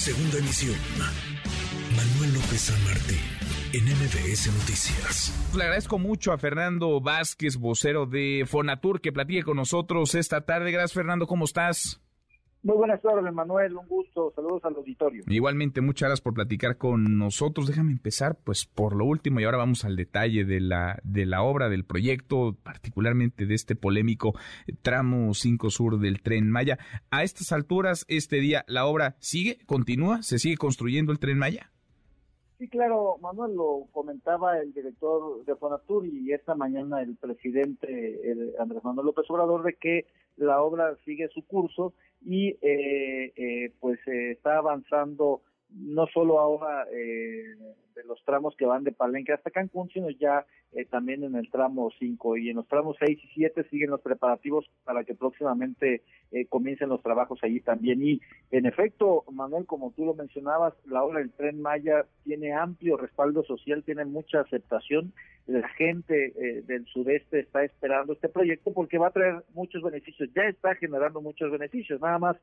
Segunda emisión. Manuel López San Martín, en MBS Noticias. Le agradezco mucho a Fernando Vázquez, vocero de Fonatur, que platique con nosotros esta tarde. Gracias, Fernando. ¿Cómo estás? Muy buenas tardes, Manuel. Un gusto. Saludos al auditorio. Igualmente, muchas gracias por platicar con nosotros. Déjame empezar, pues, por lo último y ahora vamos al detalle de la de la obra, del proyecto, particularmente de este polémico tramo 5 Sur del Tren Maya. A estas alturas, este día, la obra sigue, continúa, se sigue construyendo el Tren Maya. Sí, claro, Manuel, lo comentaba el director de Fonatur y esta mañana el presidente Andrés Manuel López Obrador de que la obra sigue su curso y eh, eh, pues eh, está avanzando no solo ahora eh, de los tramos que van de Palenque hasta Cancún, sino ya eh, también en el tramo 5 y en los tramos 6 y 7 siguen los preparativos para que próximamente eh, comiencen los trabajos allí también. Y en efecto, Manuel, como tú lo mencionabas, la obra del tren Maya tiene amplio respaldo social, tiene mucha aceptación. La gente eh, del sudeste está esperando este proyecto porque va a traer muchos beneficios, ya está generando muchos beneficios. Nada más,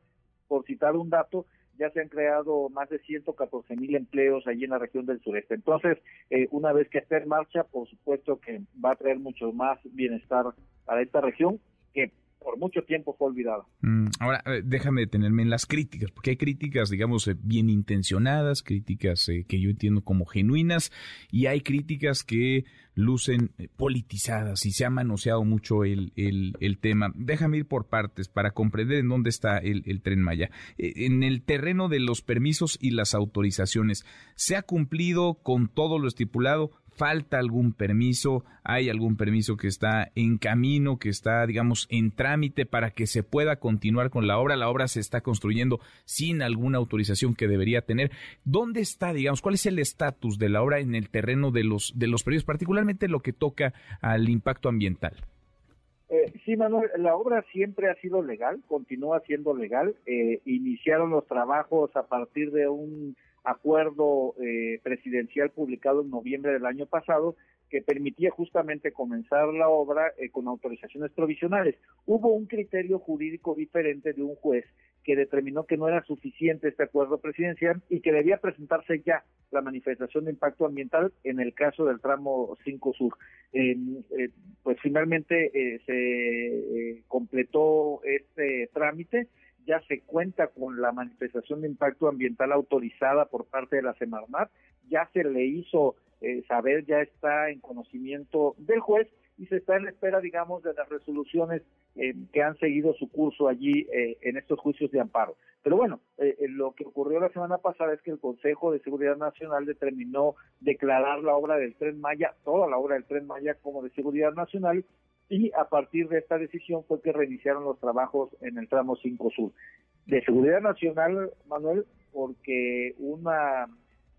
por citar un dato, ya se han creado más de 114 mil empleos allí en la región del sureste. Entonces, eh, una vez que esté en marcha, por supuesto que va a traer mucho más bienestar para esta región que por mucho tiempo fue olvidada. Mm, ahora, eh, déjame detenerme en las críticas, porque hay críticas, digamos, eh, bien intencionadas, críticas que yo entiendo como genuinas, y hay críticas que lucen politizadas y se ha manoseado mucho el, el, tema. Déjame ir por partes para comprender en dónde está el, el tren Maya. En el terreno de los permisos y las autorizaciones, ¿se ha cumplido con todo lo estipulado? Falta algún permiso, hay algún permiso que está en camino, que está, digamos, en trámite para que se pueda continuar con la obra. La obra se está construyendo sin alguna autorización que debería tener. ¿Dónde está, digamos, cuál es el estatus de la obra en el terreno de los, de los permisos, particularmente lo que toca al impacto ambiental? Eh, sí, Manuel, la obra siempre ha sido legal, continúa siendo legal. Eh, iniciaron los trabajos a partir de un acuerdo eh, presidencial publicado en noviembre del año pasado que permitía justamente comenzar la obra eh, con autorizaciones provisionales. Hubo un criterio jurídico diferente de un juez que determinó que no era suficiente este acuerdo presidencial y que debía presentarse ya la manifestación de impacto ambiental en el caso del tramo 5 Sur. Eh, pues finalmente se completó este trámite ya se cuenta con la manifestación de impacto ambiental autorizada por parte de la Semarnat, ya se le hizo eh, saber, ya está en conocimiento del juez y se está en espera, digamos, de las resoluciones eh, que han seguido su curso allí eh, en estos juicios de amparo. Pero bueno, lo que ocurrió la semana pasada es que el Consejo de Seguridad Nacional determinó declarar la obra del Tren Maya, toda la obra del Tren Maya como de seguridad nacional y a partir de esta decisión fue que reiniciaron los trabajos en el tramo 5 Sur. De seguridad nacional, Manuel, porque una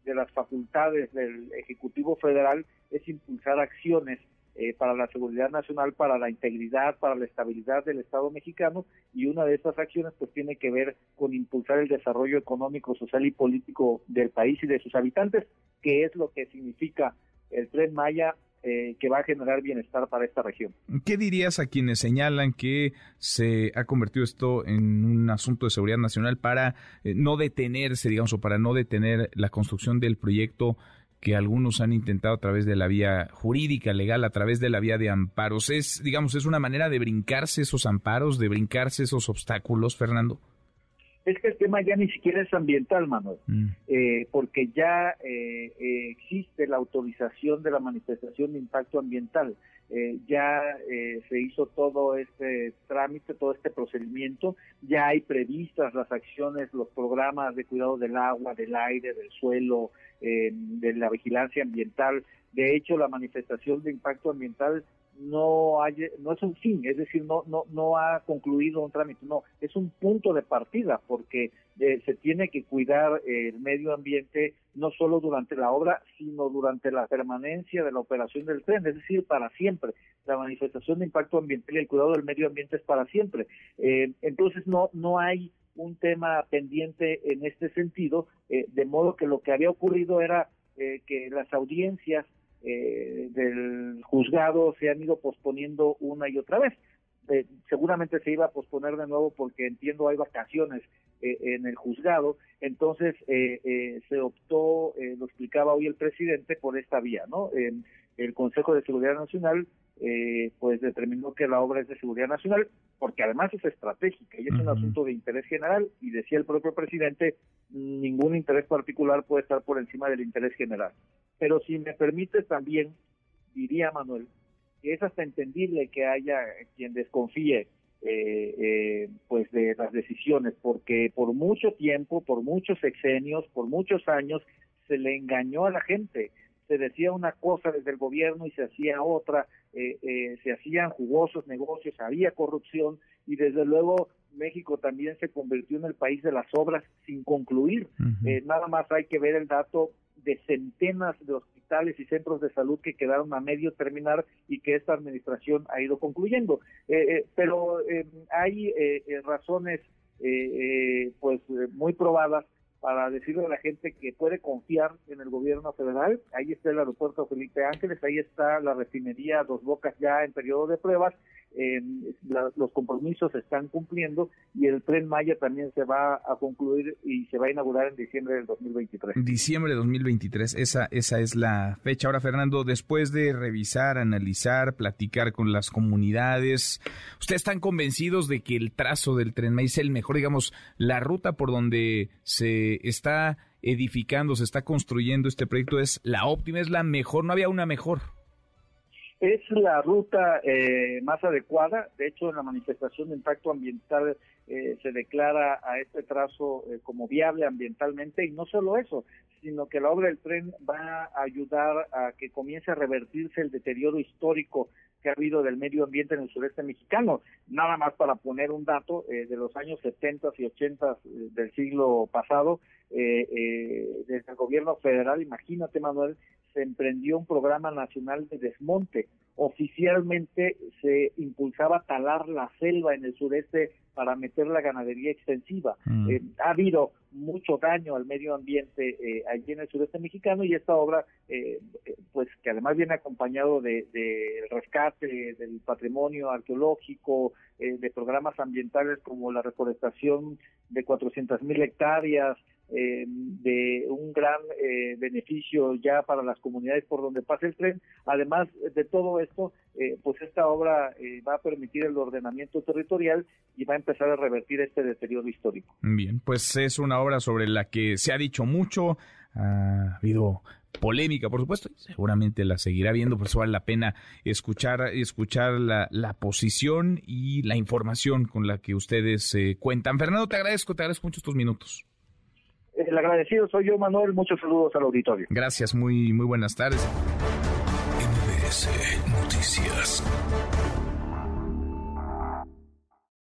de las facultades del Ejecutivo Federal es impulsar acciones eh, para la seguridad nacional, para la integridad, para la estabilidad del Estado mexicano y una de estas acciones pues tiene que ver con impulsar el desarrollo económico, social y político del país y de sus habitantes, que es lo que significa el Tren Maya eh, que va a generar bienestar para esta región. ¿Qué dirías a quienes señalan que se ha convertido esto en un asunto de seguridad nacional para eh, no detenerse, digamos, o para no detener la construcción del proyecto que algunos han intentado a través de la vía jurídica, legal, a través de la vía de amparos? Es, digamos, es una manera de brincarse esos amparos, de brincarse esos obstáculos, Fernando es que el tema ya ni siquiera es ambiental, Manuel, mm. eh, porque ya eh, eh, existe la autorización de la manifestación de impacto ambiental. ya se hizo todo este trámite, todo este procedimiento, ya hay previstas las acciones, los programas de cuidado del agua, del aire, del suelo, de la vigilancia ambiental. De hecho, la manifestación de impacto ambiental no hay, no es un fin, es decir, no, no, ha concluido un trámite, no, es un punto de partida porque eh, se tiene que cuidar el medio ambiente no solo durante la obra, sino durante la permanencia de la operación del tren, es decir, para siempre. La manifestación de impacto ambiental y el cuidado del medio ambiente es para siempre. Eh, entonces no, no hay un tema pendiente en este sentido, eh, de modo que lo que había ocurrido era que las audiencias eh, del juzgado se han ido posponiendo una y otra vez. eh, seguramente se iba a posponer de nuevo porque entiendo hay vacaciones eh, en el juzgado, entonces eh, se optó, lo explicaba hoy el presidente, por esta vía, ¿no? el Consejo de Seguridad Nacional pues determinó que la obra es de seguridad nacional porque además es estratégica y es un asunto de interés general y decía el propio presidente ningún interés particular puede estar por encima del interés general pero si me permite también diría Manuel que es hasta entendible que haya quien desconfíe eh, eh, pues de las decisiones, porque por mucho tiempo, por muchos sexenios, por muchos años, se le engañó a la gente. Se decía una cosa desde el gobierno y se hacía otra, eh, se hacían jugosos negocios, había corrupción y desde luego México también se convirtió en el país de las obras sin concluir. nada más hay que ver el dato de centenas de hospitales y centros de salud que quedaron a medio terminar y que esta administración ha ido concluyendo. Eh, eh, pero eh, hay razones pues muy probadas para decirle a la gente que puede confiar en el gobierno federal. Ahí está el aeropuerto Felipe Ángeles, ahí está la refinería Dos Bocas ya en periodo de pruebas eh, los compromisos se están cumpliendo y el tren Maya también se va a concluir y se va a inaugurar en diciembre del 2023. Diciembre de 2023, esa, esa es la fecha. Ahora, Fernando, después de revisar, analizar, platicar con las comunidades, ¿ustedes están convencidos de que el trazo del tren Maya es el mejor, digamos, la ruta por donde se está edificando, se está construyendo este proyecto es la óptima, es la mejor, no había una mejor? Es la ruta eh, más adecuada. De hecho, en la manifestación de impacto ambiental eh, se declara a este trazo eh, como viable ambientalmente y no solo eso, sino que la obra del tren va a ayudar a que comience a revertirse el deterioro histórico ha habido del medio ambiente en el sureste mexicano. Nada más para poner un dato, de los años 70 y 80 del siglo pasado, desde el gobierno federal, imagínate Manuel, se emprendió un programa nacional de desmonte. Oficialmente se impulsaba talar la selva en el sureste para meter la ganadería extensiva. Mm. Eh, ha habido mucho daño al medio ambiente eh, allí en el sureste mexicano y esta obra, eh, pues que además viene acompañado de, rescate del patrimonio arqueológico, de programas ambientales como la reforestación de 400 mil hectáreas, eh, de un gran eh, beneficio ya para las comunidades por donde pasa el tren. Además de todo esto, eh, pues esta obra va a permitir el ordenamiento territorial y va a empezar a revertir este deterioro histórico. Bien, pues es una obra sobre la que se ha dicho mucho, ha habido polémica, por supuesto, y seguramente la seguirá viendo, por eso vale la pena escuchar, escuchar la, la posición y la información con la que ustedes cuentan. Fernando, te agradezco, te agradezco mucho estos minutos. El agradecido soy yo, Manuel. Muchos saludos al auditorio. Gracias, muy, muy buenas tardes. Noticias.